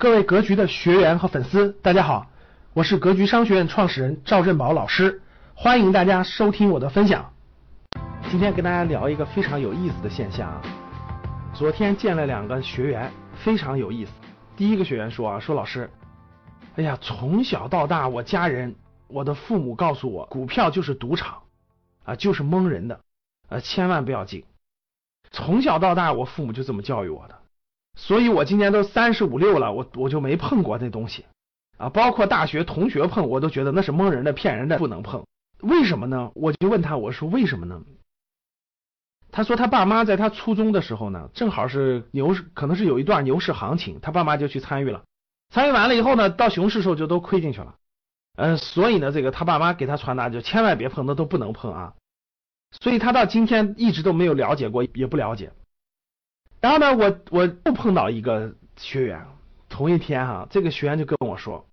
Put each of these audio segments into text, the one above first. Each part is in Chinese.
各位格局的学员和粉丝，大家好，我是格局商学院创始人赵振宝老师，欢迎大家收听我的分享。今天跟大家聊一个非常有意思的现象啊。昨天见了两个学员，非常有意思。第一个学员说啊，说老师，哎呀，从小到大，我家人，我的父母告诉我，股票就是赌场啊，就是蒙人的，呃，千万不要进。从小到大，我父母就这么教育我的。所以我今年都三十五六了，我我就没碰过那东西啊，包括大学同学碰，我都觉得那是蒙人的、骗人的，不能碰。为什么呢？我就问他，我说为什么呢？他说他爸妈在他初中的时候呢，正好是牛市，可能是有一段牛市行情，他爸妈就去参与了。参与完了以后呢，到熊市时候就都亏进去了。嗯，所以呢，这个他爸妈给他传达就千万别碰，那都不能碰啊。所以他到今天一直都没有了解过，也不了解。然后呢，我我又碰到一个学员，同一天哈，这个学员就跟我说，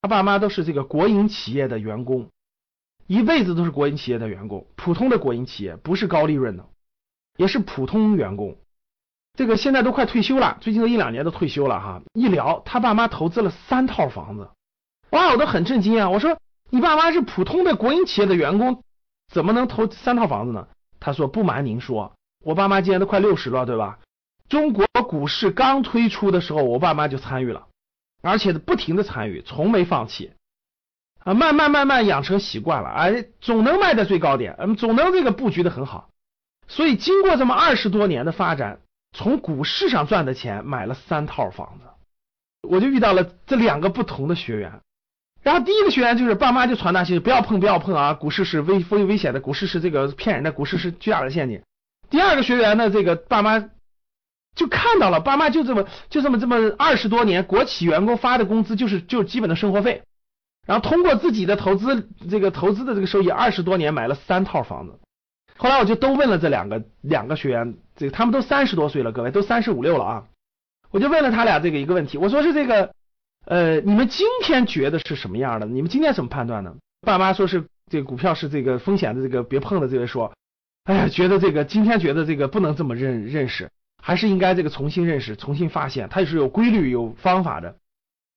他爸妈都是这个国营企业的员工，一辈子都是国营企业的员工，普通的国营企业，不是高利润的，也是普通员工，这个现在都快退休了，最近都一两年都退休了哈。一聊，他爸妈投资了三套房子，哇，我都很震惊啊！我说你爸妈是普通的国营企业的员工，怎么能投三套房子呢？他说不瞒您说，我爸妈今年都快六十了，对吧？中国股市刚推出的时候，我爸妈就参与了，而且不停的参与，从没放弃啊，慢慢慢慢养成习惯了，哎，总能卖在最高点，嗯，总能这个布局的很好，所以经过这么二十多年的发展，从股市上赚的钱买了三套房子，我就遇到了这两个不同的学员，然后第一个学员就是爸妈就传达信息，不要碰不要碰啊，股市是危危危险的，股市是这个骗人的，股市是巨大的陷阱。第二个学员呢，这个爸妈。就看到了，爸妈就这么就这么这么二十多年，国企员工发的工资就是就是基本的生活费，然后通过自己的投资这个投资的这个收益，二十多年买了三套房子。后来我就都问了这两个两个学员，这个他们都三十多岁了，各位都三十五六了啊，我就问了他俩这个一个问题，我说是这个呃，你们今天觉得是什么样的？你们今天怎么判断呢？爸妈说是这个股票是这个风险的，这个别碰的。这位说，哎呀，觉得这个今天觉得这个不能这么认认识。还是应该这个重新认识、重新发现，它也是有规律、有方法的。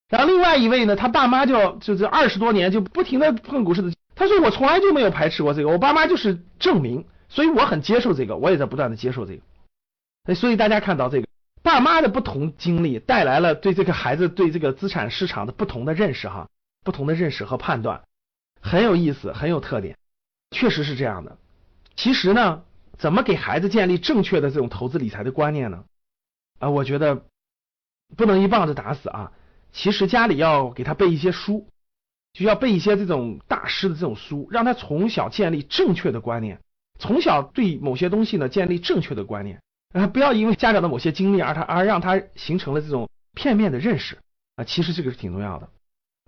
然后另外一位呢，他爸妈就就这二十多年就不停的碰股市的，他说我从来就没有排斥过这个，我爸妈就是证明，所以我很接受这个，我也在不断的接受这个。所以大家看到这个爸妈的不同经历带来了对这个孩子对这个资产市场的不同的认识哈，不同的认识和判断，很有意思，很有特点，确实是这样的。其实呢。怎么给孩子建立正确的这种投资理财的观念呢？啊，我觉得不能一棒子打死啊。其实家里要给他背一些书，就要背一些这种大师的这种书，让他从小建立正确的观念，从小对某些东西呢建立正确的观念啊，不要因为家长的某些经历而他而让他形成了这种片面的认识啊。其实这个是挺重要的。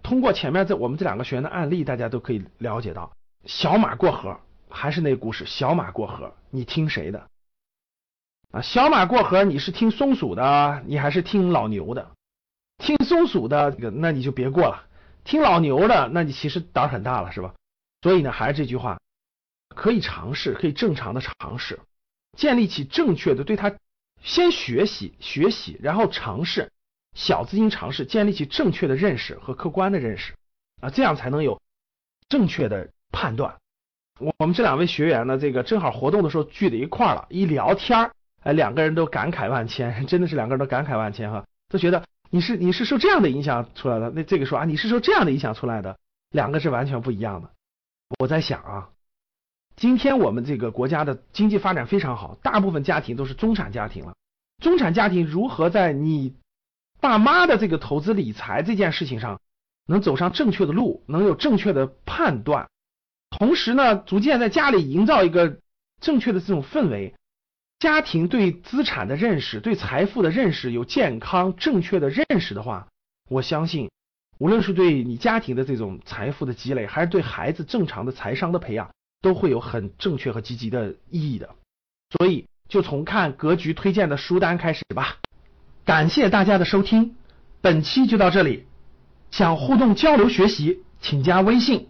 通过前面这我们这两个学员的案例，大家都可以了解到，小马过河。还是那故事，小马过河，你听谁的？啊，小马过河，你是听松鼠的，你还是听老牛的？听松鼠的，那你就别过了；听老牛的，那你其实胆很大了，是吧？所以呢，还是这句话，可以尝试，可以正常的尝试，建立起正确的对他先学习学习，然后尝试小资金尝试，建立起正确的认识和客观的认识啊，这样才能有正确的判断。我们这两位学员呢，这个正好活动的时候聚在一块儿了，一聊天儿哎，两个人都感慨万千，真的是两个人都感慨万千哈，都觉得你是你是受这样的影响出来的，那这个说啊，你是受这样的影响出来的，两个是完全不一样的。我在想啊，今天我们这个国家的经济发展非常好，大部分家庭都是中产家庭了，中产家庭如何在你爸妈的这个投资理财这件事情上能走上正确的路，能有正确的判断？同时呢，逐渐在家里营造一个正确的这种氛围，家庭对资产的认识、对财富的认识有健康正确的认识的话，我相信，无论是对你家庭的这种财富的积累，还是对孩子正常的财商的培养，都会有很正确和积极的意义的。所以，就从看格局推荐的书单开始吧。感谢大家的收听，本期就到这里。想互动交流学习，请加微信。